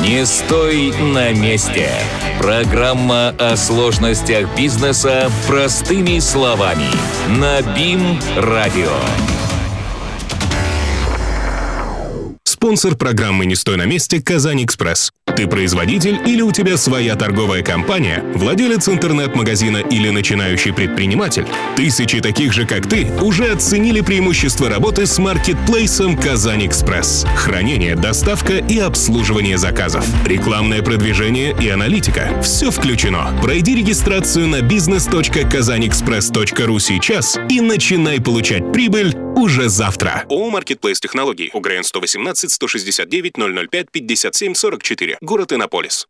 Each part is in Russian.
Не стой на месте. Программа о сложностях бизнеса простыми словами. На БИМ-радио. Спонсор программы «Не стой на месте» «Казань-Экспресс». Ты производитель или у тебя своя торговая компания, владелец интернет-магазина или начинающий предприниматель? Тысячи таких же, как ты, уже оценили преимущества работы с маркетплейсом «Казань-Экспресс». Хранение, доставка и обслуживание заказов. Рекламное продвижение и аналитика. Все включено. Пройди регистрацию на business.kazanexpress.ru сейчас и начинай получать прибыль уже завтра. ООО «Маркетплейс Технологий». УГРН 118 169 005 57 44. Город Иннополис.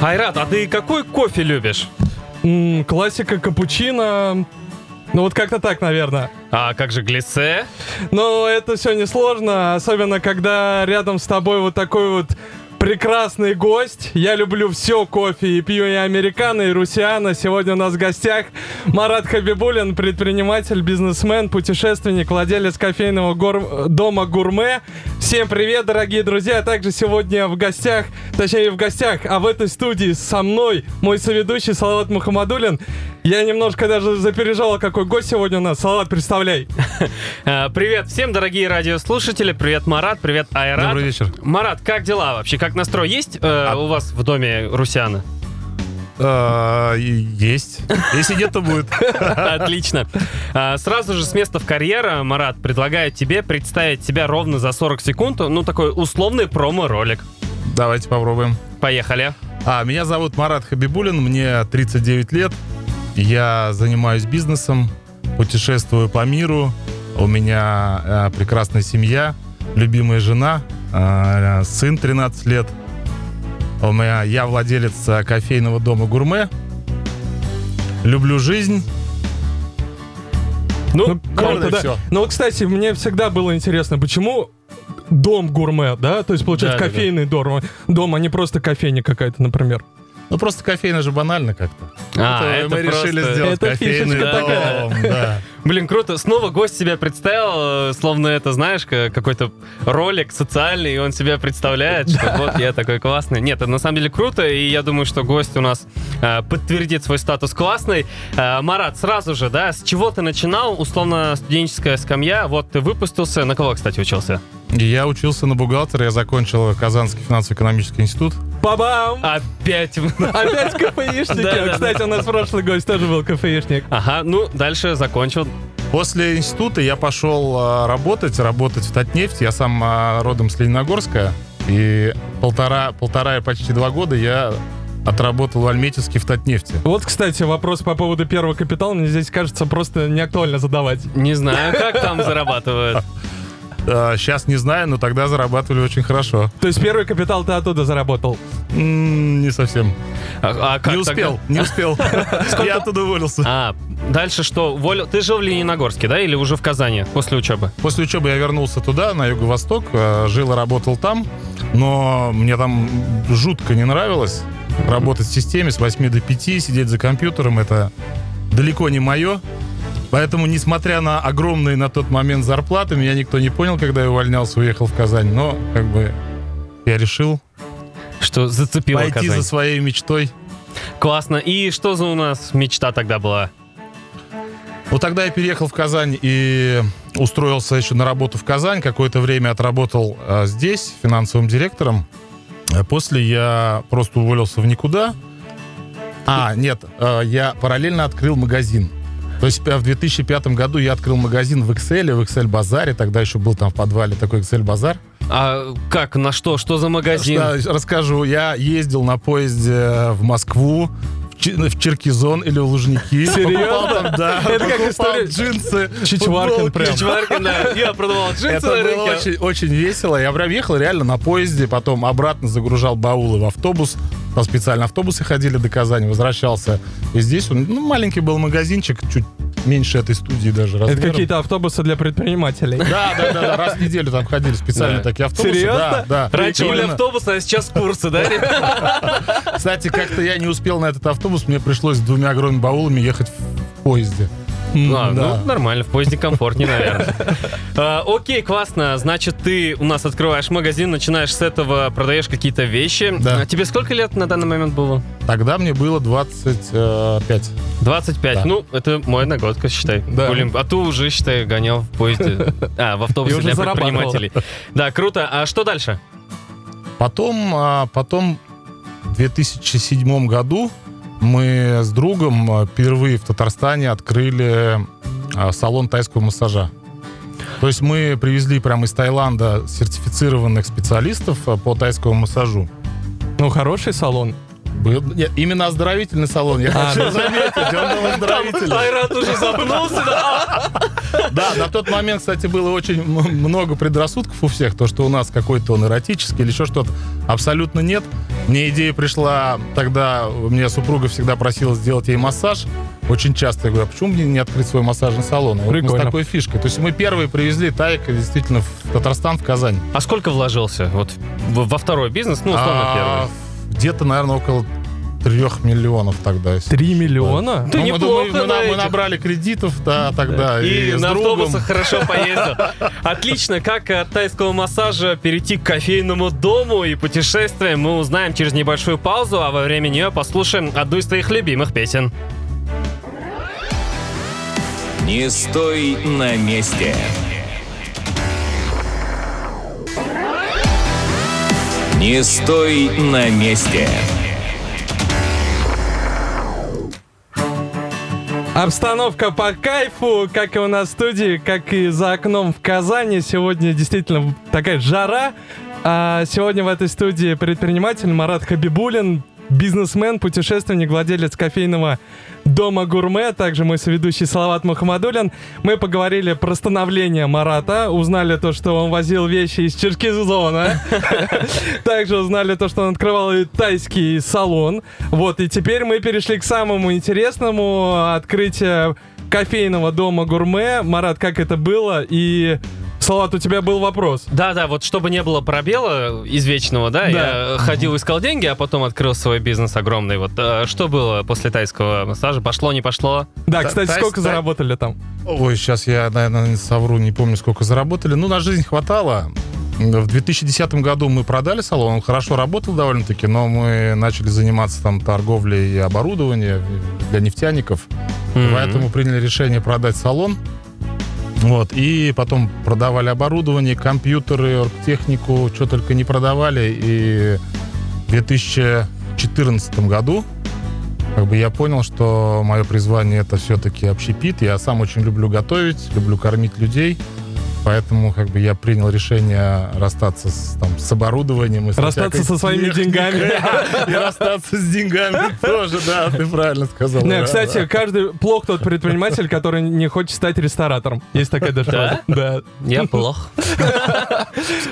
Айрат, а ты какой кофе любишь? М, классика капучино. Ну вот как-то так, наверное. А как же глиссе? Но это все несложно, особенно когда рядом с тобой вот такой вот прекрасный гость. Я люблю все кофе и пью и американо, и русиано. Сегодня у нас в гостях Марат Хабибулин, предприниматель, бизнесмен, путешественник, владелец кофейного гор- дома «Гурме». Всем привет, дорогие друзья. А также сегодня в гостях, точнее не в гостях, а в этой студии со мной мой соведущий Салават Мухаммадулин. Я немножко даже запереживал, какой гость сегодня у нас. Салават, представляй. А, Привет всем, дорогие радиослушатели. Привет, Марат. Привет, Айрат. Добрый вечер. Марат, как дела вообще? Как настрой? Есть э, у вас в доме русиана? А, Есть. Если нет, то будет. Отлично. А, Сразу же с места в карьера, Марат, предлагаю тебе представить себя ровно за 40 секунд. Ну, такой условный промо-ролик. Давайте попробуем. Поехали. А, меня зовут Марат Хабибулин, мне 39 лет. Я занимаюсь бизнесом, путешествую по миру. У меня э, прекрасная семья, любимая жена, сын 13 лет. У меня, я владелец э, кофейного дома «Гурме». Люблю жизнь. Ну, круто, круто, да. всё. Ну, кстати, мне всегда было интересно, почему дом гурме, да? То есть, получается, Да, да, да. кофейный дом, дом, а не просто кофейня какая-то, например. Ну, просто кофейно же банально как-то. А, Это это мы решили просто- сделать Это кофейный фишечка такая. дом, да. Блин, круто. Снова гость себя представил, э, словно это, знаешь, ка- какой-то ролик социальный, и он себя представляет, что вот я такой классный. Нет, это на самом деле круто, и я думаю, что гость у нас э, подтвердит свой статус классный. Э, Марат, сразу же, да, с чего ты начинал? Условно, студенческая скамья. Вот ты выпустился. На кого, кстати, учился? Я учился на бухгалтера, я закончил Казанский финансово-экономический институт. Бабам! Опять. Опять КФИшники. Кстати, у нас прошлый гость тоже был КФИшник. Ага, ну, дальше закончил. После института я пошел а, работать, работать в Татнефть. Я сам а, родом с Лениногорска. И полтора, полтора и почти два года я отработал в Альметьевске в Татнефти. Вот, кстати, вопрос по поводу первого капитала мне здесь кажется просто не актуально задавать. Не знаю, как там зарабатывают. сейчас не знаю, но тогда зарабатывали очень хорошо. То есть первый капитал ты оттуда заработал. Не совсем. А, а не успел, тогда? не успел. Я оттуда уволился. А, дальше что? Уволил- Ты жил в Лениногорске, да, или уже в Казани после учебы? После учебы я вернулся туда, на юго-восток, э, жил и работал там, но мне там жутко не нравилось работать в системе с 8 до 5, сидеть за компьютером, это далеко не мое. Поэтому, несмотря на огромные на тот момент зарплаты, меня никто не понял, когда я увольнялся, уехал в Казань. Но, как бы, я решил Что зацепило пойти Казань. за своей мечтой. Классно. И что за у нас мечта тогда была? Вот тогда я переехал в Казань и устроился еще на работу в Казань. Какое-то время отработал э, здесь финансовым директором. А После я просто уволился в никуда. А, нет, э, я параллельно открыл магазин. То есть э, в 2005 году я открыл магазин в Excel, в Excel базаре. Тогда еще был там в подвале такой Excel базар. А как, на что? Что за магазин? Что, расскажу. Я ездил на поезде в Москву, в Черкизон или в Лужники. Серьезно? Там, да, Это как история- джинсы, Чичваркин прям. Чичваркин, да. Я продавал джинсы Это на было рынке. очень, очень весело. Я прям ехал реально на поезде, потом обратно загружал баулы в автобус. Там специально автобусы ходили до Казани, возвращался. И здесь он, ну, маленький был магазинчик, чуть меньше этой студии даже Это размером. какие-то автобусы для предпринимателей. Да, да, да, да, раз в неделю там ходили специально Да. такие автобусы. Серьезно? Да, да. Раньше были автобусы, а сейчас курсы, да? Кстати, как-то я не успел на этот автобус, мне пришлось с двумя огромными баулами ехать в поезде. А, да. Ну, нормально, в поезде комфортнее, наверное. А, Окей, классно. Значит, ты у нас открываешь магазин, начинаешь с этого, продаешь какие-то вещи. Да. А Тебе сколько лет на данный момент было? Тогда мне было 25. 25. Да. Ну, это моя одногодка, считай. Да. Блин, а ты уже, считай, гонял в поезде. А, в автобусе для предпринимателей. Да, круто. А что дальше? Потом, а, потом в 2007 году мы с другом а, впервые в Татарстане открыли а, салон тайского массажа. То есть мы привезли прямо из Таиланда сертифицированных специалистов а, по тайскому массажу. Ну, хороший салон. Был, нет, именно оздоровительный салон, я А, хочу заметить, он был оздоровительный. Айрат уже запнулся. Да, на тот момент, кстати, было очень много предрассудков у всех, то, что у нас какой-то он эротический или еще что-то. Абсолютно нет. Мне идея пришла тогда, мне супруга всегда просила сделать ей массаж. Очень часто я говорю, а почему мне не открыть свой массажный салон? И вот мы с Прикольно. такой фишкой. То есть мы первые привезли таек действительно в Татарстан, в Казань. А сколько вложился вот во второй бизнес? Ну, условно, А, первый. Где-то, наверное, около трех миллионов тогда. Три миллиона? Ты Ну, мы, неплохо мы, мы, на мы набрали кредитов да, тогда. И, И, с на другом. автобусах хорошо поездил. Отлично, как от тайского массажа перейти к кофейному дому и путешествиям мы узнаем через небольшую паузу, а во время нее послушаем одну из твоих любимых песен. Не стой на месте. Не стой на месте. Обстановка по кайфу, как и у нас в студии, как и за окном в Казани. Сегодня действительно такая жара. А сегодня в этой студии предприниматель Марат Хабибулин, бизнесмен, путешественник, владелец кофейного дома гурме, также мой соведущий Салават Мухаммадулин. Мы поговорили про становление Марата, узнали то, что он возил вещи из Черкизона. Также узнали то, что он открывал тайский салон. Вот, и теперь мы перешли к самому интересному открытию кофейного дома гурме. Марат, как это было? И, Салат, у тебя был вопрос. Да-да, вот чтобы не было пробела извечного, да, Да. я ходил, искал деньги, а потом открыл свой бизнес огромный. Вот э, что было после тайского массажа? Пошло, не пошло? Да, Та- кстати, тай- сколько тай- заработали там? Ой, сейчас я, наверное, совру, не помню, сколько заработали. Ну, на жизнь хватало. В 2010 году мы продали салон, он хорошо работал довольно-таки, но мы начали заниматься там торговлей и оборудованием для нефтяников. Мгм. Поэтому приняли решение продать салон. Вот, и потом продавали оборудование, компьютеры, технику, что только не продавали. И в 2014 году как бы я понял, что мое призвание это все-таки общепит. Я сам очень люблю готовить, люблю кормить людей. Поэтому как бы я принял решение расстаться с, там, с оборудованием. И с Расстаться со своими техникой. деньгами. И расстаться с деньгами тоже, да, ты правильно сказал. Не, Да, кстати, да. каждый плох тот предприниматель, который не хочет стать ресторатором. Есть такая даже фраза. Да. Я плох.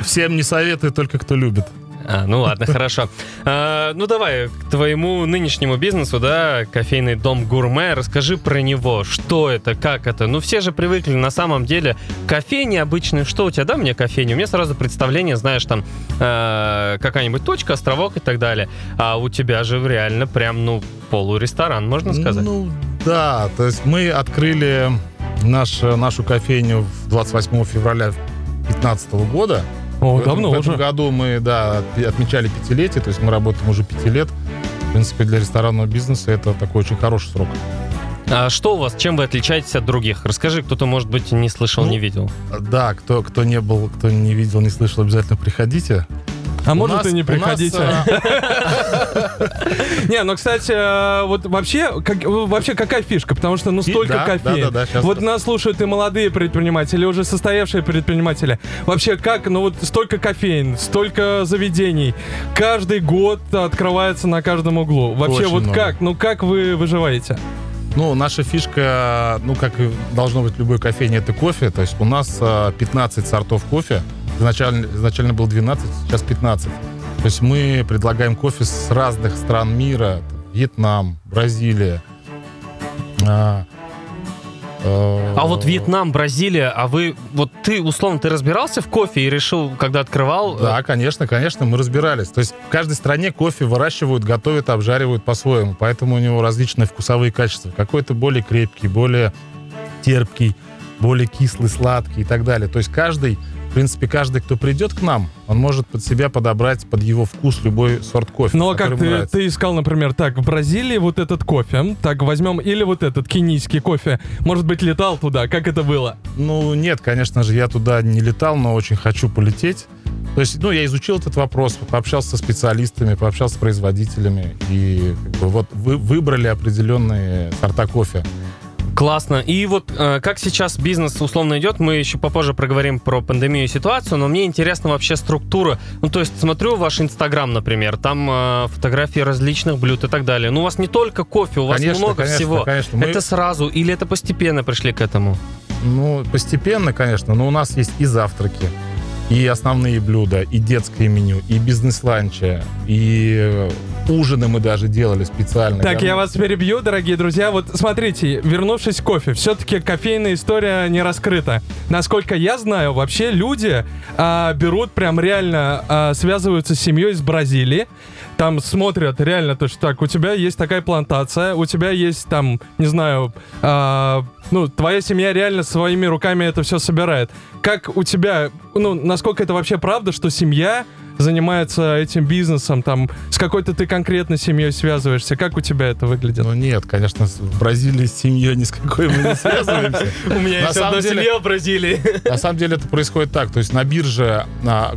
Всем не советую, только кто любит. А, ну ладно, хорошо. А, ну давай к твоему нынешнему бизнесу, да, кофейный дом гурме. Расскажи про него. Что это, как это? Ну все же привыкли на самом деле кофейни обычные. Что у тебя, да, мне кофейня? У меня сразу представление, знаешь, там э, какая-нибудь точка, островок и так далее. А у тебя же реально прям, ну, полуресторан, можно сказать. Ну, да, то есть мы открыли наш, нашу кофейню в 28 февраля 2015 года. О, В этом- давно в этом уже. году мы, да, отме- отмечали пятилетие, то есть мы работаем уже пяти лет. В принципе, для ресторанного бизнеса это такой очень хороший срок. А что у вас, чем вы отличаетесь от других? Расскажи, кто-то, может быть, не слышал, Ну, не видел. Да, кто, кто не был, кто не видел, не слышал, обязательно приходите. А У может нас- и не приходите. а, Не, ну, кстати, э, вот вообще, как- вообще какая фишка? Потому что, ну, столько кофеин. Вот нас слушают и молодые предприниматели, уже состоявшие предприниматели. Вообще, как, ну, вот столько кофеин, столько заведений. Каждый год открывается на каждом углу. Вообще, вот как? Ну, как вы выживаете? Ну, наша фишка, ну, как и должно быть в любой кофейне, это кофе. То есть у нас а, 15 сортов кофе. Изначально, изначально было 12, сейчас 15. То есть мы предлагаем кофе с разных стран мира. Вьетнам, Бразилия. А, э, А вот Вьетнам, Бразилия, а вы, вот ты, условно, ты разбирался в кофе и решил, когда открывал? э, Да, конечно, конечно, мы разбирались. То есть в каждой стране кофе выращивают, готовят, обжаривают по-своему. Поэтому у него различные вкусовые качества. Какой-то более крепкий, более терпкий, более кислый, сладкий и так далее. То есть каждый, в принципе, каждый, кто придет к нам, он может под себя подобрать под его вкус любой сорт кофе. Ну а как ты, нравится. ты искал, например, так, в Бразилии вот этот кофе, так, возьмем, или вот этот кенийский кофе, может быть, летал туда, как это было? Ну, нет, конечно же, я туда не летал, но очень хочу полететь. То есть, ну, я изучил этот вопрос, пообщался со специалистами, пообщался с производителями, и как бы, вот вы, выбрали определенные сорта кофе. Классно. И вот э, как сейчас бизнес условно идет, мы еще попозже проговорим про пандемию и ситуацию, но мне интересна вообще структура. Ну, то есть смотрю ваш Инстаграм, например, там э, фотографии различных блюд и так далее. Ну, у вас не только кофе, у вас Конечно, много конечно, всего. конечно. Мы- Это сразу или это постепенно пришли к этому? Ну, постепенно, конечно, но у нас есть и завтраки, и основные блюда, и детское меню, и бизнес-ланчи, и ужины мы даже делали специально. Так, я вас перебью, дорогие друзья. Вот смотрите, вернувшись к кофе, все-таки кофейная история не раскрыта. Насколько я знаю, вообще люди а, берут прям реально, а, связываются с семьей из Бразилии. Там смотрят реально то, что так, у тебя есть такая плантация, у тебя есть там, не знаю, а, ну, твоя семья реально своими руками это все собирает. Как у тебя, ну, насколько это вообще правда, что семья занимается этим бизнесом, там, с какой-то ты конкретно семьей связываешься, как у тебя это выглядит? Ну нет, конечно, в Бразилии с семьей ни с какой мы не связываемся. У меня есть одна семья в Бразилии. На самом деле это происходит так. То есть на бирже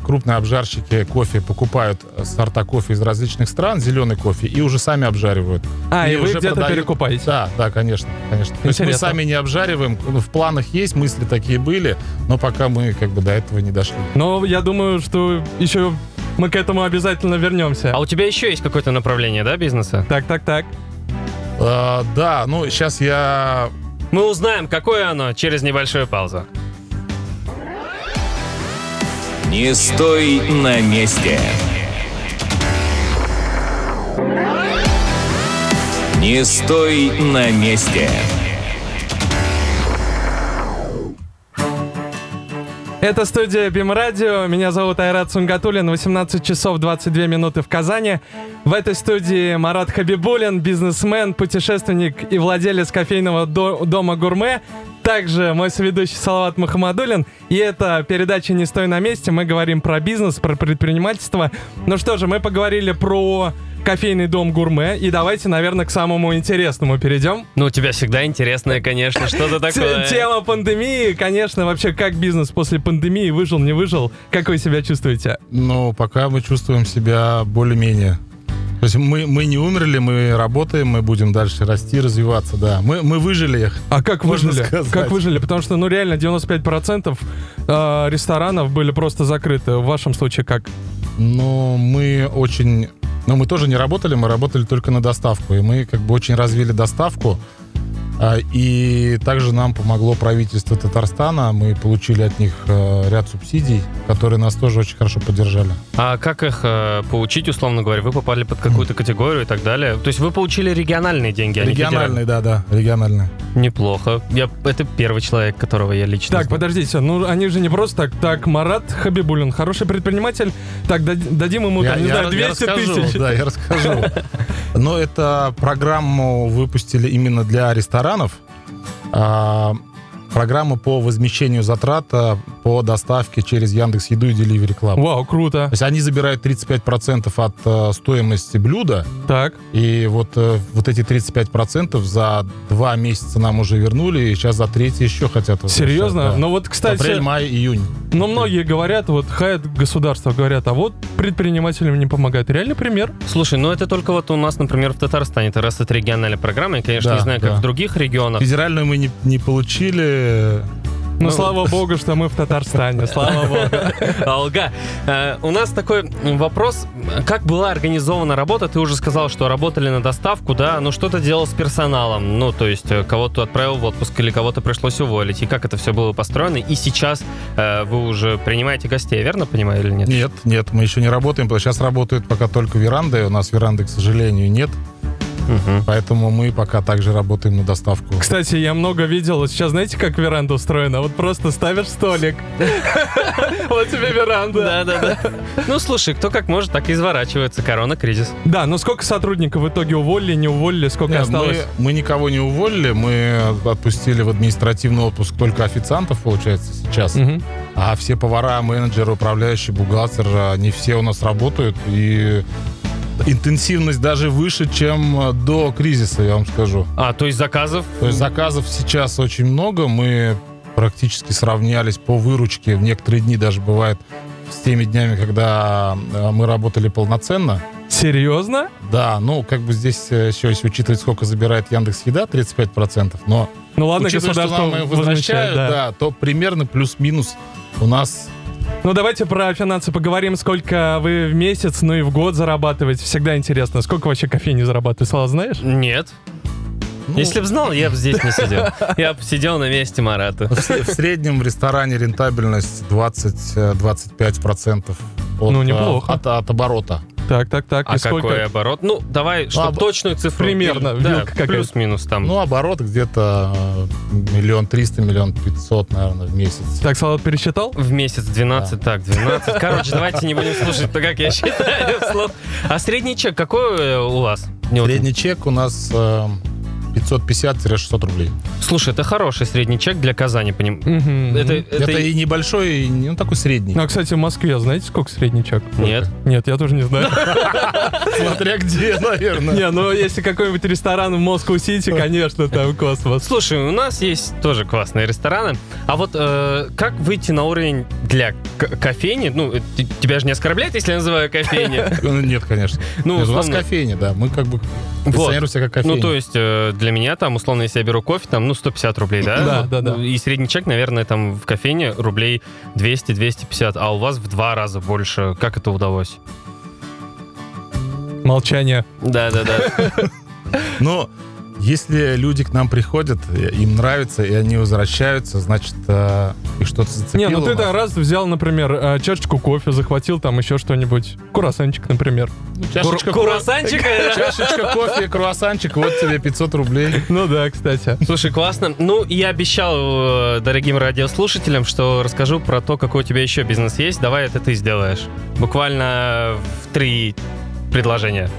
крупные обжарщики кофе покупают сорта кофе из различных стран, зеленый кофе, и уже сами обжаривают. А, и, вы где-то перекупаете? Да, да, конечно, конечно. То есть мы сами не обжариваем, ну, в планах есть, мысли такие были, но пока мы как бы до этого не дошли. Но я думаю, что еще мы к этому обязательно вернемся. А у тебя еще есть какое-то направление, да, бизнеса? Так, так, так. А, да, ну сейчас я Мы узнаем, какое оно через небольшую паузу. Не стой на месте. Не стой на месте. Это студия Бим Радио. Меня зовут Айрат Сунгатулин. 18 часов 22 минуты в Казани. В этой студии Марат Хабибулин, бизнесмен, путешественник и владелец кофейного до- дома «Гурме». Также мой соведущий Салават Мухаммадулин. И это передача «Не стой на месте». Мы говорим про бизнес, про предпринимательство. Ну что же, мы поговорили про кофейный дом «Гурме». И давайте, наверное, к самому интересному перейдем. Ну, у тебя всегда интересное, конечно, что-то такое. Тема пандемии, конечно, вообще как бизнес после пандемии выжил, не выжил, как вы себя чувствуете? Ну, пока мы чувствуем себя более-менее. То есть мы, мы не умерли, мы работаем, мы будем дальше расти, развиваться, да. Мы, мы выжили их. А как Можно выжили? сказать. Как выжили? Потому что, ну, реально 95% э, ресторанов были просто закрыты. В вашем случае как? Но мы очень... Ну, мы тоже не работали, мы работали только на доставку. И мы как бы очень развили доставку. А, И также нам помогло правительство Татарстана. Мы получили от них э, ряд субсидий, которые нас тоже очень хорошо поддержали. А как их э, получить, условно говоря? Вы попали под какую-то категорию и так далее? То есть вы получили региональные деньги, а Региональные, да, да, региональные. Неплохо. Я, это первый человек, которого я лично Так, знаю. подождите, ну они же не просто так. Так, Марат Хабибулин, хороший предприниматель. Так, дад- дадим ему, там, не знаю, я 200 расскажу, тысяч. Да, я расскажу. Но это программу выпустили именно для ресторанов. А, программу по возмещению затрат а, по доставке через Яндекс Еду и Delivery Club. Вау, круто. То есть они забирают 35% от э, стоимости блюда, Так, и вот, э, вот эти 35% за два месяца нам уже вернули, и сейчас за третий еще хотят. серьезно? да. Ну вот, кстати, Апрель, май, июнь. Но многие говорят, вот хает государство говорят, а вот предпринимателям не помогает. Реальный пример. Слушай, ну это только вот у нас, например, в Татарстане. Это раз это региональная программа, я, конечно, Да, не знаю, как да. в других регионах. Федеральную мы не, не получили. Ну, Ну, слава богу, что мы в Татарстане, слава богу. Алга. Э, У нас такой вопрос. Как была организована работа? Ты уже сказал, что работали на доставку, да? Ну, что ты делал с персоналом? Ну, то есть, э, кого-то отправил в отпуск или кого-то пришлось уволить? И как это все было построено? И сейчас э, вы уже принимаете гостей, верно понимаю или нет? Нет, нет, мы еще не работаем. Сейчас работают пока только веранды. У нас веранды, к сожалению, нет. Мгм. Поэтому мы пока также работаем на доставку. Кстати, я много видел. Сейчас знаете, как веранда устроена? Вот просто ставишь столик. Вот тебе веранда. Да-да-да. Ну, слушай, кто как может, так и изворачивается. Корона, кризис. Да, но сколько сотрудников в итоге уволили, не уволили, сколько осталось? мы, никого не уволили, мы отпустили в административный отпуск только официантов, получается, сейчас. А все повара, менеджеры, управляющие, бухгалтер, они все у нас работают. И интенсивность даже выше, чем э, до кризиса, я вам скажу. А, то есть заказов? То есть заказов сейчас очень много. Мы практически сравнялись по выручке. В некоторые дни даже бывает с теми днями, когда э, мы работали полноценно. Серьезно? Да, ну, как бы здесь э, еще, если учитывать, сколько забирает Яндекс Еда, 35%, но Ну ладно, учитывая, что нам возвращают, да. да, то примерно плюс-минус у нас Ну давайте про финансы поговорим. Сколько вы в месяц, ну и в год зарабатываете. Всегда интересно. Сколько вообще кофейни зарабатывает? Слава, знаешь? Нет. ну, Если бы знал, я бы здесь не сидел. Я бы сидел на месте Марата. в среднем в ресторане рентабельность 20-25% от, Ну, э, неплохо. От, от оборота. Так, так, так. А и сколько? какой оборот? Ну, давай, чтобы об- точную цифру. Примерно, Да, плюс-минус там. Ну, оборот где-то э, миллион триста, миллион пятьсот, наверное, в месяц. Так, Салат пересчитал? В месяц 12, так, 12. Короче, давайте не будем слушать, то как я считаю. А средний чек какой э, у вас? Средний чек у нас э, 550-600 рублей. Слушай, это хороший средний чек для Казани, поним... Мгм. Это, Это, это... и небольшой, и ну, такой средний. Ну, а, кстати, в Москве знаете, сколько средний чек? Нет. Нет, я тоже не знаю. Смотря где, наверное. Не, ну если какой-нибудь ресторан в Москву-Сити, конечно, там космос. Слушай, у нас есть тоже классные рестораны. А вот э, как выйти на уровень для кофейни? Ну, э, тебя же не оскорбляет, если я называю кофейни? Ну, Нет, конечно. Ну, у нас кофейня, да. Мы как бы Вот. себя как кофейня. Ну, то есть, э, для меня там, условно, если я беру кофе, там, ну, 150 рублей, да? Да, да, да. ну, И средний чек, наверное, там в кофейне рублей 200-250, а у вас в два раза больше. Как это удалось? Молчание. Да-да-да. Но если люди к нам приходят, э, им нравится, и они возвращаются, значит, э, их что-то зацепило. Не, ну ты там раз взял, например, э, чашечку кофе, захватил там еще что-нибудь. Курасанчик, например. Ну, чашечка, Кур- э, чашечка кофе, круассанчик, вот тебе 500 рублей. Ну да, кстати. Слушай, классно. Ну, я обещал э, дорогим радиослушателям, что расскажу про то, какой у тебя еще бизнес есть. Давай это ты сделаешь. Буквально в три предложения.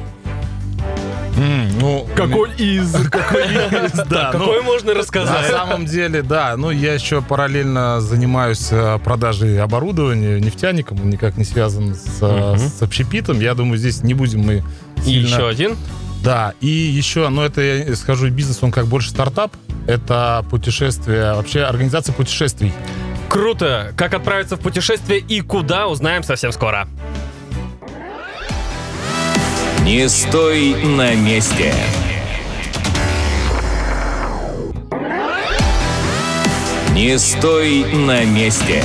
М, Ну, Какой из? да, ну, Какой можно На рассказать? самом деле, да. Ну, я еще параллельно занимаюсь э, продажей оборудования нефтяником, он никак не связан с, э, с общепитом. Я думаю, здесь не будем мы И сильно... еще один. Да, и еще, ну, это, я скажу, бизнес, он как больше стартап. Это путешествие, вообще организация путешествий. Круто! Как отправиться в путешествие и куда, узнаем совсем скоро. Не стой на месте. Не стой на месте.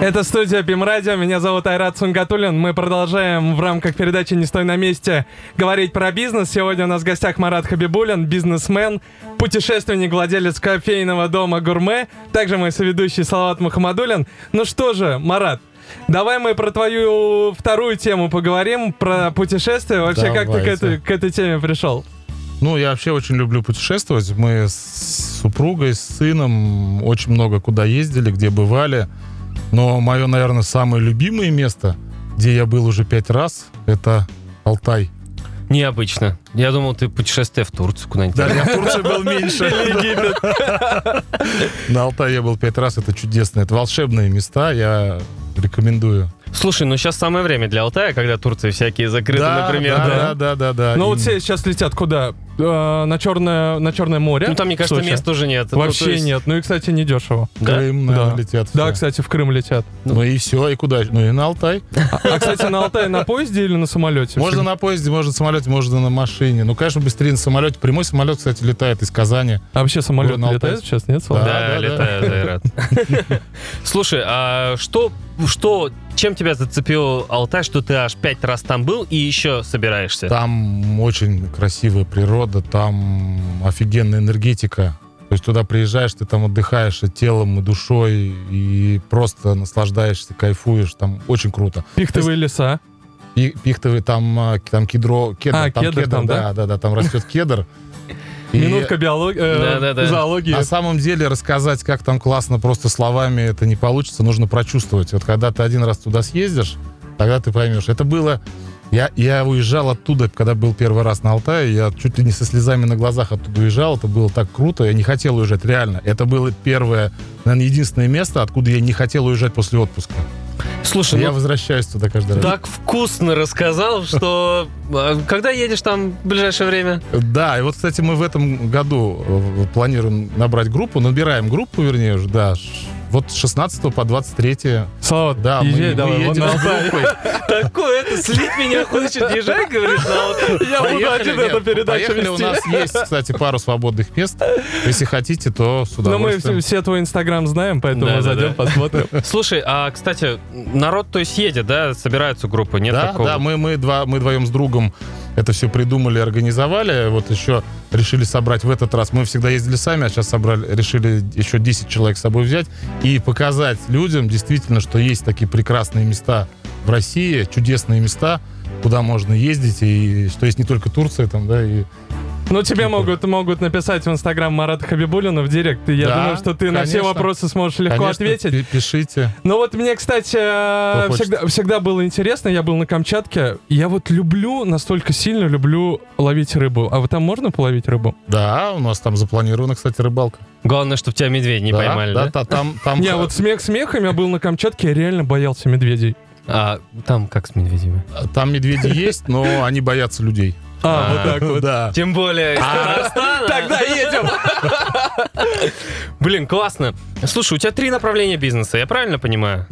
Это студия БИМ Радио. Меня зовут Айрат Сунгатулин. Мы продолжаем в рамках передачи «Не стой на месте» говорить про бизнес. Сегодня у нас в гостях Марат Хабибулин, бизнесмен, путешественник, владелец кофейного дома «Гурме». Также мой соведущий Салават Мухаммадулин. Ну что же, Марат, Давай мы про твою вторую тему поговорим, про путешествия. Вообще, как ты к Давайте. этой, к этой теме пришел? Ну, я вообще очень люблю путешествовать. Мы с супругой, с сыном очень много куда ездили, где бывали. Но мое, наверное, самое любимое место, где я был уже пять раз, это Алтай. Необычно. Я думал, ты путешествие в Турцию куда-нибудь. Да, я в Турции был меньше. На Алтае я был пять раз, это чудесно. Это волшебные места, я рекомендую. Слушай, ну сейчас самое время для Алтая, когда Турции всякие закрыты, Да, например. да, да. да, да, да, да. Ну вот все сейчас летят куда? Э, на, черное, на Черное море? Ну там, мне кажется, Сочи? места уже нет. Ну, Вообще то есть- нет. Ну и, кстати, не дешево. Да? Крым, наверное, Да. летят. Да, все. кстати, в Крым летят. Ну и все, и куда? Ну и на Алтай. А, кстати, на Алтае на поезде или на самолете? Можно на поезде, можно на самолете, можно на машине. Ну, конечно, быстрее на самолете. Прямой самолет, кстати, летает из Казани. А вообще самолет летает сейчас, нет? Да, Да, да, летает. Слушай, а что, что, чем тебя зацепил Алтай, что ты аж пять раз там был и еще собираешься? Там очень красивая природа, там офигенная энергетика. То есть туда приезжаешь, ты там отдыхаешь и телом, и душой, и просто наслаждаешься, кайфуешь. Там очень круто. Пихтовые леса. пи- пихтовый, там, а, там кедро, кедр, А, кедр там, да? да, да, да, там растет кедр. Минутка биологии, зоологии. На самом деле рассказать, как там классно просто словами это не получится, нужно прочувствовать. Вот когда ты один раз туда съездишь, тогда ты поймешь. Это было... Я, я уезжал оттуда, когда был первый раз на Алтае, я чуть ли не со слезами на глазах оттуда уезжал, это было так круто, я не хотел уезжать, реально. Это было первое, наверное, единственное место, откуда я не хотел уезжать после отпуска. Слушай, я ну, возвращаюсь туда каждый раз. так вкусно рассказал, что... а, Когда едешь там в ближайшее время? Да, и вот, кстати, мы в этом году э, планируем набрать группу, набираем группу, вернее уже, да, вот с 16 по 23. Слава, Да, мы, езжай мы давай, едем на с группой. Такое это, слить меня хочет, езжай, говорит, на Алтай. Я буду один эту передачу поехали, у нас есть, кстати, пару свободных мест. Если хотите, то с Но мы удовольствием. все, твой инстаграм знаем, поэтому Да, да, зайдем, да. посмотрим. Слушай, а, кстати, народ, то есть, едет, да? Собираются группы, нет да, такого? да, мы, мы, два, мы вдвоем с другом это все придумали, организовали. Вот еще решили собрать в этот раз. Мы всегда ездили сами, а сейчас собрали, решили еще 10 человек с собой взять и показать людям действительно, что есть такие прекрасные места в России, чудесные места, куда можно ездить, и что есть не только Турция там, да, и Ну, тебе могут, могут написать в инстаграм Марата Хабибулина в директ, и я Да, думаю, что ты на все конечно. вопросы сможешь легко Конечно, ответить. пи- Пишите. Ну вот мне, кстати, э, хочет. всегда, всегда было интересно, я был на Камчатке, я вот люблю, настолько сильно люблю ловить рыбу. А вот там можно половить рыбу? Да, у нас там запланирована, кстати, рыбалка. Главное, чтобы тебя медведь не да, поймали, да? та- там, там, Не, вот смех смехом, я был на Камчатке, я реально боялся медведей. А там как с медведями? там медведи есть, но они боятся людей. А, вот так вот. Да. Тем более из А. Казахстана. Тогда едем! Блин, классно. Слушай, у тебя три направления бизнеса, я правильно понимаю?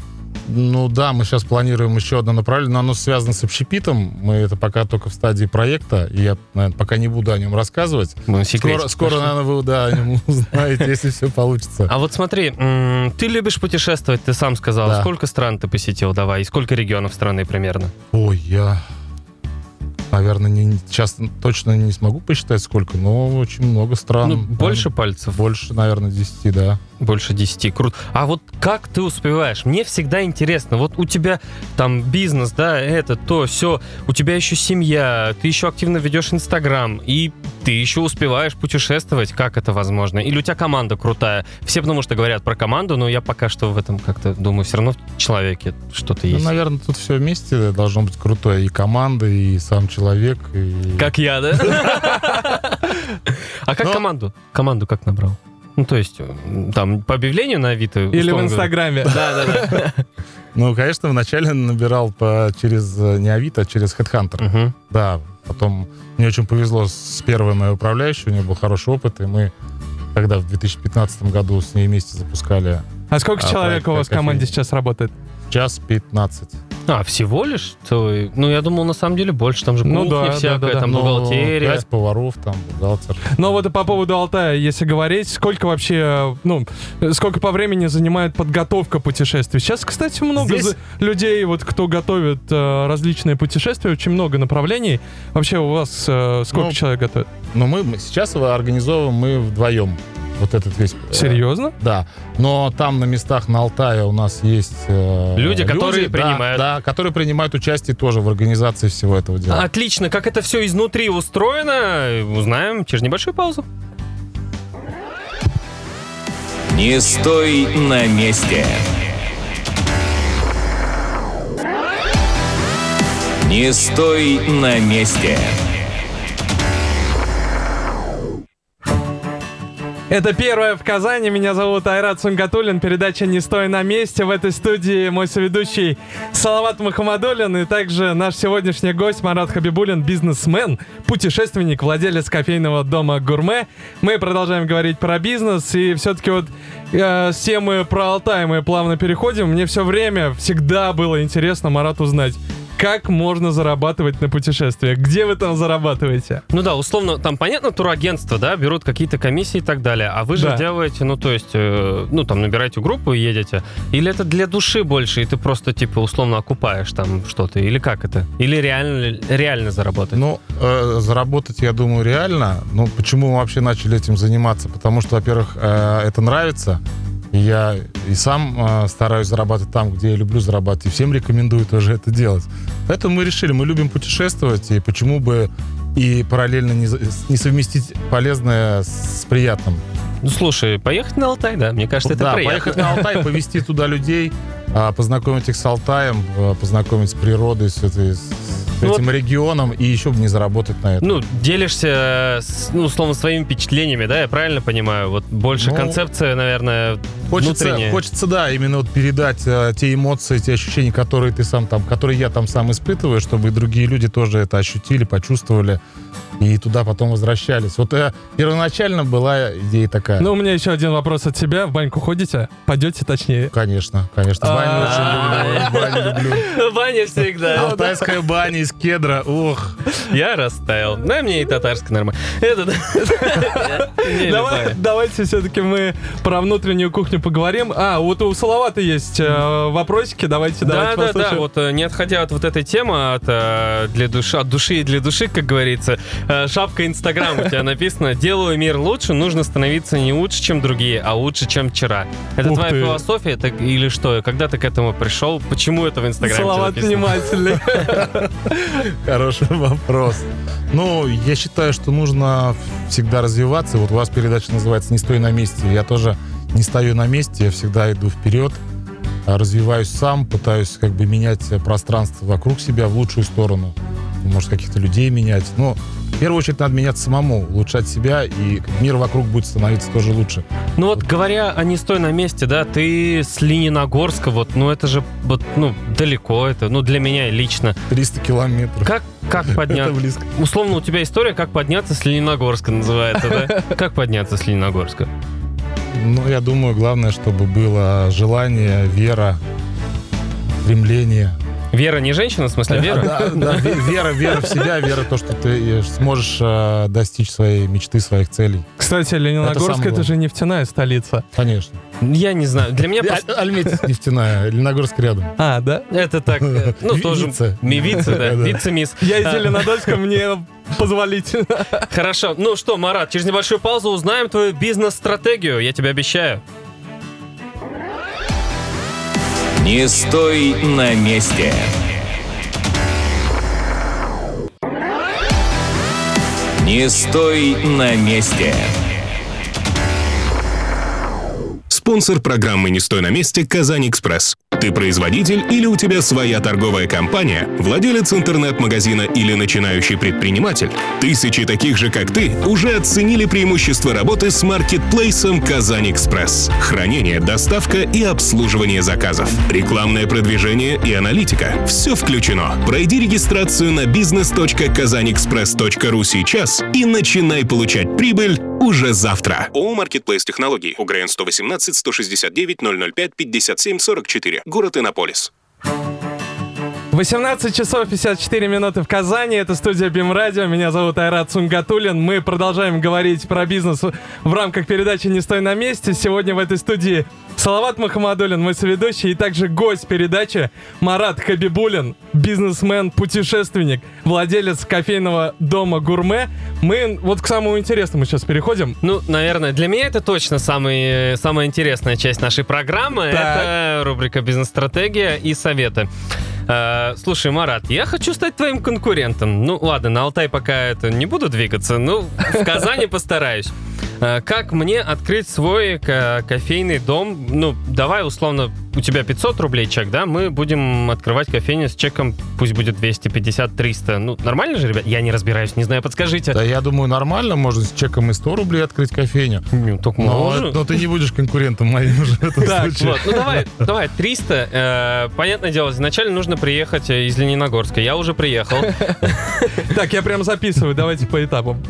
Ну да, мы сейчас планируем еще одно направление, но оно связано с общепитом. Мы это пока только в стадии проекта, и я, наверное, пока не буду о нем рассказывать. Ну, Скоро, скоро наверное, вы да, о нем узнаете, если все получится. А вот смотри, ты любишь путешествовать, ты сам сказал. Да. Сколько стран ты посетил, давай, и сколько регионов страны примерно? Ой, я, наверное, не, сейчас точно не смогу посчитать сколько, но очень много стран. Ну, больше пальцев? Больше, наверное, 10, да. Больше 10. Круто. А вот как ты успеваешь? Мне всегда интересно. Вот у тебя там бизнес, да, это, то, все. У тебя еще семья, ты еще активно ведешь Инстаграм, и ты еще успеваешь путешествовать. Как это возможно? Или у тебя команда крутая? Все потому что говорят про команду, но я пока что в этом как-то думаю, все равно в человеке что-то Ну, есть. наверное, тут все вместе должно быть крутое. И команда, и сам человек. И... Как я, да? А как команду? Команду как набрал? Ну, то есть, там, по объявлению на Авито? Или в инстаграме. Да, да, да. Ну, конечно, вначале набирал по, через не Авито, а через Headhunter. Мгм. Да, потом мне очень повезло с первой моей управляющей, у нее был хороший опыт, и мы тогда в 2015 году с ней вместе запускали А сколько А, человек у вас в команде сейчас работает? час 15. А, всего лишь? То, ну, я думал, на самом деле больше. Там же Ну кухня да, всякая, да, да, там Ну, бухгалтерия. Пять поваров, там, бухгалтер. Но вот и по поводу Алтая, если говорить, сколько вообще, ну, сколько по времени занимает подготовка путешествий? Сейчас, кстати, много Здесь- людей, вот кто готовит э, различные путешествия, очень много направлений. Вообще у вас э, сколько Ну, человек готовит? Но мы мы сейчас его организовываем мы вдвоем. Вот этот весь... э, Серьезно? Да. Но там на местах на Алтае у нас есть... э, Люди, которые да, принимают. Да, которые принимают участие тоже в организации всего этого дела. Отлично. Как это все изнутри устроено, узнаем через небольшую паузу. Не стой на месте. Не стой на месте. Это первое в Казани. Меня зовут Айрат Сунгатуллин. Передача «Не стой на месте». В этой студии мой соведущий Салават Мухаммадуллин и также наш сегодняшний гость Марат Хабибулин, бизнесмен, путешественник, владелец кофейного дома «Гурме». Мы продолжаем говорить про бизнес и все-таки вот э, с темы про Алтай мы плавно переходим. Мне все время всегда было интересно, Марат, узнать, как можно зарабатывать на путешествиях? Где вы там зарабатываете? Ну да, условно, там понятно, турагентство, да, берут какие-то комиссии и так далее. А вы же Да. делаете, ну то есть, э, ну там набираете группу и едете. Или это для души больше, и ты просто типа условно окупаешь там что-то? Или как это? Или реально, реально заработать? Ну, э, заработать, я думаю, реально. Ну, почему мы вообще начали этим заниматься? Потому что, во-первых, э, это нравится. Я и сам э, стараюсь зарабатывать там, где я люблю зарабатывать, и всем рекомендую тоже это делать. Поэтому мы решили, мы любим путешествовать, и почему бы и параллельно не, не совместить полезное с приятным. Ну, слушай, поехать на Алтай, да, мне кажется, это да, приятно. поехать на Алтай, повезти туда людей, а, познакомить их с Алтаем, а, познакомить с природой, с, этой- с Ну этим регионом, и еще бы не заработать на это. Ну, делишься, ну, условно, своими впечатлениями, да, я правильно понимаю? Вот больше Ну, концепция, наверное, Хочется, хочется, да, именно вот передать э, те эмоции, те ощущения, которые ты сам там, которые я там сам испытываю, чтобы и другие люди тоже это ощутили, почувствовали и туда потом возвращались. Вот э, первоначально была идея такая. Ну, у меня еще один вопрос от тебя. В баньку ходите? Пойдете точнее? Конечно, конечно. Баню А. очень люблю. Баню люблю. Ваня всегда. Алтайская баня из кедра. Ух. Я растаял. Да, мне и татарская нормально. Давайте все-таки мы про внутреннюю кухню поговорим. А, вот у Салавата есть э, вопросики. Давайте, Да, давайте да, да, послушаем. вот э, не отходя от вот этой темы, от, э, для души, от души и для души, как говорится, э, шапка Инстаграм у тебя написано «Делаю мир лучше, нужно становиться не лучше, чем другие, а лучше, чем вчера». Это Ух твоя ты. философия так, или что? Когда ты к этому пришел? Почему это в Инстаграме Салават внимательный. Хороший вопрос. Ну, я считаю, что нужно всегда развиваться. Вот у вас передача называется «Не стой на месте». Я тоже не стою на месте, я всегда иду вперед, а, развиваюсь сам, пытаюсь как бы менять пространство вокруг себя в лучшую сторону. Может, каких-то людей менять. Но в первую очередь надо меняться самому, улучшать себя, и мир вокруг будет становиться тоже лучше. Ну вот говоря о «Не стой на месте», да, ты с Лениногорска, вот, ну это же, вот, ну, далеко это, ну для меня лично. 300 километров. Как, как подняться? Условно, у тебя история «Как подняться с Лениногорска» называется, да? Как подняться с Лениногорска? Ну, я думаю, главное, чтобы было желание, вера, стремление. Вера не женщина, в смысле Вера? Да, да, ве- вера, вера в себя, вера в то, что ты э, сможешь э, достичь своей мечты, своих целей. Кстати, Лениногорск это, же нефтяная столица. Конечно. Я не знаю. Для меня просто... Альметьевск нефтяная, Леногорск рядом. А, да? Это так, э, ну, тоже... вице. Ми- Вице, да, Да. вице-мисс. Я из А, Зеленодольска, мне позволительно. Хорошо. Ну что, Марат, через небольшую паузу узнаем твою бизнес-стратегию, я тебе обещаю. Не стой на месте. Не стой на месте. Спонсор программы «Не стой на месте» «Казань Экспресс». Ты производитель или у тебя своя торговая компания, владелец интернет-магазина или начинающий предприниматель? Тысячи таких же, как ты, уже оценили преимущества работы с маркетплейсом «Казань Экспресс». Хранение, доставка и обслуживание заказов. Рекламное продвижение и аналитика. Все включено. Пройди регистрацию на business.kazanexpress.ru сейчас и начинай получать прибыль уже завтра. ООО «Маркетплейс Технологий». УГРН 118 169 005 57 44. Город Иннополис. 18 часов 54 минуты в Казани. Это студия Бим Радио. Меня зовут Айрат Сунгатулин. Мы продолжаем говорить про бизнес в рамках передачи «Не стой на месте». Сегодня в этой студии Салават Махамадулин, мой соведущий, и также гость передачи Марат Хабибулин, бизнесмен, путешественник, владелец кофейного дома «Гурме». Мы вот к самому интересному сейчас переходим. Ну, наверное, для меня это точно самый, самая интересная часть нашей программы. Так. Это рубрика «Бизнес-стратегия» и советы. Э, слушай, Марат, я хочу стать твоим конкурентом. Ну, ладно, на Алтай пока это не буду двигаться, ну, в Казани постараюсь. Э, Как мне открыть свой ко- кофейный дом? Ну, давай, условно, у тебя 500 рублей чек, да? Мы будем открывать кофейню с чеком, пусть будет 250-300. Ну, нормально же, ребят? Я не разбираюсь, не знаю, подскажите. Да, я думаю, нормально, можно с чеком и 100 рублей открыть кофейню. Ну, только Но, можно. но ты не будешь конкурентом моим уже в этом Так, случае. Вот, ну давай, давай, 300. Э, понятное дело, изначально нужно приехать э, из Лениногорска. Я уже приехал. Так, я прям записываю. Давайте по этапам.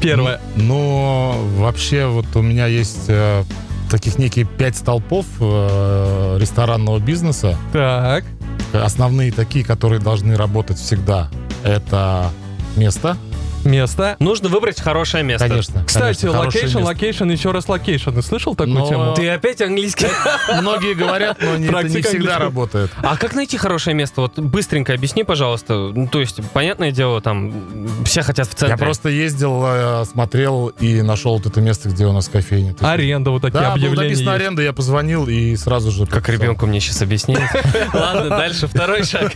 Первое. Но вообще вот у меня есть э, таких некие пять столпов э, ресторанного бизнеса. Так. Основные такие, которые должны работать всегда. Это место, место. Нужно выбрать хорошее место. Конечно. Кстати, конечно, location, location, еще раз location. Ты слышал такую Но- тему? Ты опять английский? Многие говорят, но не- это не всегда работает. А как найти хорошее место? Вот быстренько объясни, пожалуйста. Ну, то есть, понятное дело, там все хотят в центре. Я просто ездил, э, смотрел и нашел вот это место, где у нас кофейня. Аренда, вот такие Да, объявления написано есть. аренда, я позвонил и сразу же... Как ребенку мне сейчас объяснить. Ладно, дальше, второй шаг.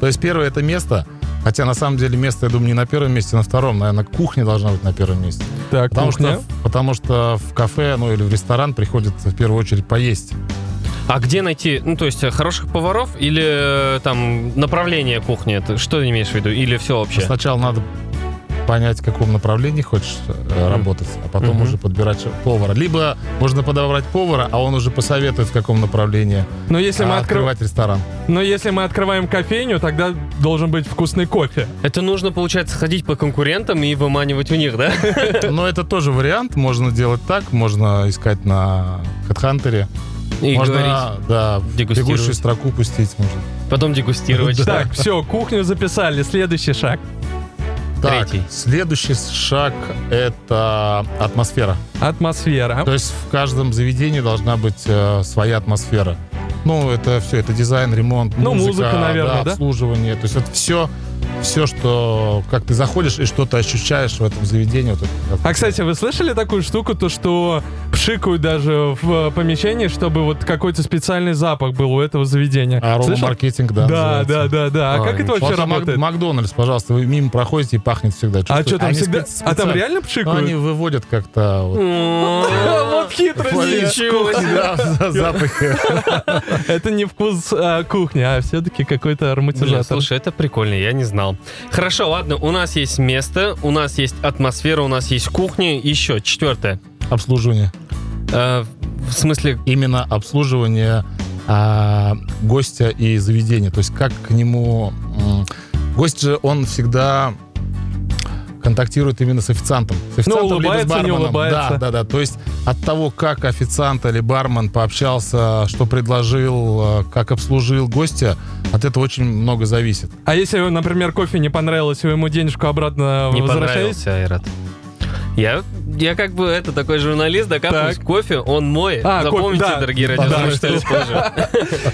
То есть первое это место, хотя на самом деле место, я думаю, не на первом месте, а на втором. Наверное, кухня должна быть на первом месте. Так, Потому кухня. что, потому что в кафе, ну или в ресторан приходят в первую очередь поесть. А где найти, ну, то есть, хороших поваров или э, там направление кухни? Это что ты имеешь в виду? Или все вообще? Сначала надо понять, в каком направлении хочешь э, работать, а потом Мгм. уже подбирать повара. Либо можно подобрать повара, а он уже посоветует, в каком направлении Но если, мы а, открываем, открывать ресторан. но если мы открываем кофейню, тогда должен быть вкусный кофе. Это нужно, получается, ходить по конкурентам и выманивать у них, да? Но это тоже вариант. Можно делать так, можно искать на HeadHunter. И можно, говорить, да, дегустировать. бегущую строку пустить можно. потом дегустировать. Так, все, кухню записали. Следующий шаг. Так, Третий. следующий шаг — это атмосфера. Атмосфера. То есть в каждом заведении должна быть э, своя атмосфера. Ну, это все, это дизайн, ремонт, Ну, музыка, музыка, наверное, да? обслуживание. То есть это все, все, что, как ты заходишь и что ты ощущаешь в этом заведении. вот это- А, кстати, вы слышали такую штуку, то что пшикают даже в э, помещении, чтобы вот какой-то специальный запах был у этого заведения? Арома Слышал? маркетинг, да. Да, да, да, да. А как это вообще работает? Макдональдс, пожалуйста, вы мимо проходите и пахнет всегда. А что там всегда? А там реально Ну, пшикают? они выводят как-то вот, Вот хитрость. Ничего запахи. Это не вкус а, кухни, а все-таки какой-то ароматизатор. слушай, это прикольно, я не знал. Хорошо, ладно, у нас есть место, у нас есть атмосфера, у нас есть кухня, еще четвертое. Обслуживание. Э, в смысле, именно обслуживание а, гостя и заведения. То есть как к нему... Гость же, он всегда контактирует именно с официантом. С официантом либо с Ну, улыбается, не барменом. улыбается. Да, да, да. То есть от того, как официант или бармен пообщался, что предложил, э, как обслужил гостя, от этого очень много зависит. А если, например, кофе не понравилось, вы ему денежку обратно не возвращаете? понравился Айрат. Я, я как бы это такой журналист, докапываюсь Так. кофе, он мой. А, Запомните, кофе, да. дорогие Да. радиослушатели, позже.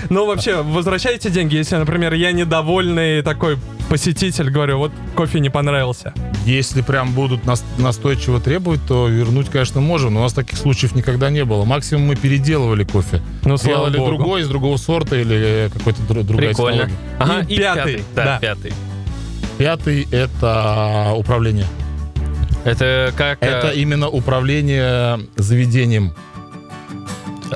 Ну, вообще, возвращаете деньги, если, например, я недовольный такой посетитель, говорю, вот кофе не понравился. Если прям будут нас- настойчиво требовать, то вернуть, конечно, можем. Но у нас таких случаев никогда не было. Максимум мы переделывали кофе. Ну, слава Делали богу. другой, из другого сорта или какой-то дру- другая Прикольно. технология. Ага, И и, пятый, пятый. Да, да. пятый. Пятый — это управление. Это как э, Это именно управление заведением.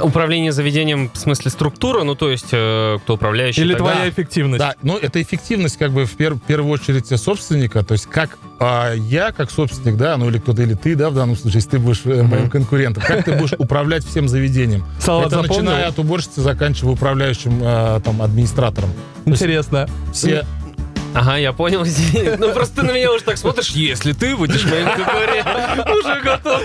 управление заведением, в смысле структура, ну то есть э, кто управляющий. Или так твоя эффективность. Да, ну это эффективность как бы в пер- первую очередь собственника, то есть как а, я как собственник, да, ну или кто-то, или ты, да, в данном случае, если ты будешь э, моим конкурентом, как ты будешь управлять всем заведением? Салат это запомнил? начиная от уборщицы, заканчивая управляющим э, там администратором. Интересно. Все Ага, я понял. Ну просто ты на меня уже так смотришь, если ты будешь моим конкурентом, уже готов.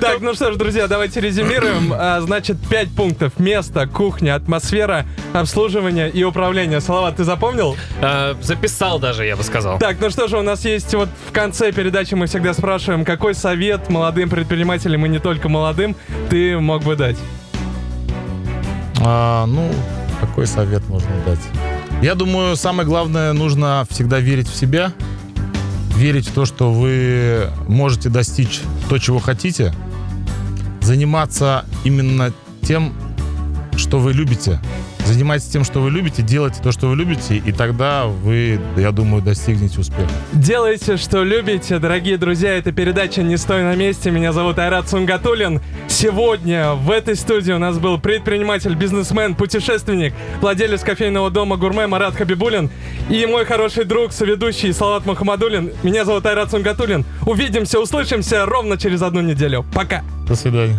Так, ну что ж, друзья, давайте резюмируем. А, значит, пять пунктов. Место, кухня, атмосфера, обслуживание и управление. Салават, ты запомнил? А, Записал даже, я бы сказал. Так, ну что же, у нас есть вот в конце передачи мы всегда спрашиваем, какой совет молодым предпринимателям и не только молодым ты мог бы дать? А, ну, какой совет можно дать? Я думаю, самое главное, нужно всегда верить в себя, верить в то, что вы можете достичь то, чего хотите, заниматься именно тем, что вы любите. Занимайтесь тем, что вы любите, делайте то, что вы любите, и тогда вы, я думаю, достигнете успеха. Делайте, что любите, дорогие друзья. Это передача «Не стой на месте». Меня зовут Айрат Сунгатулин. Сегодня в этой студии у нас был предприниматель, бизнесмен, путешественник, владелец кофейного дома «Гурме» Марат Хабибулин и мой хороший друг, соведущий Салат Мухаммадулин. Меня зовут Айрат Сунгатулин. Увидимся, услышимся ровно через одну неделю. Пока! До свидания.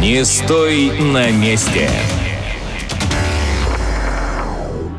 Не стой на месте.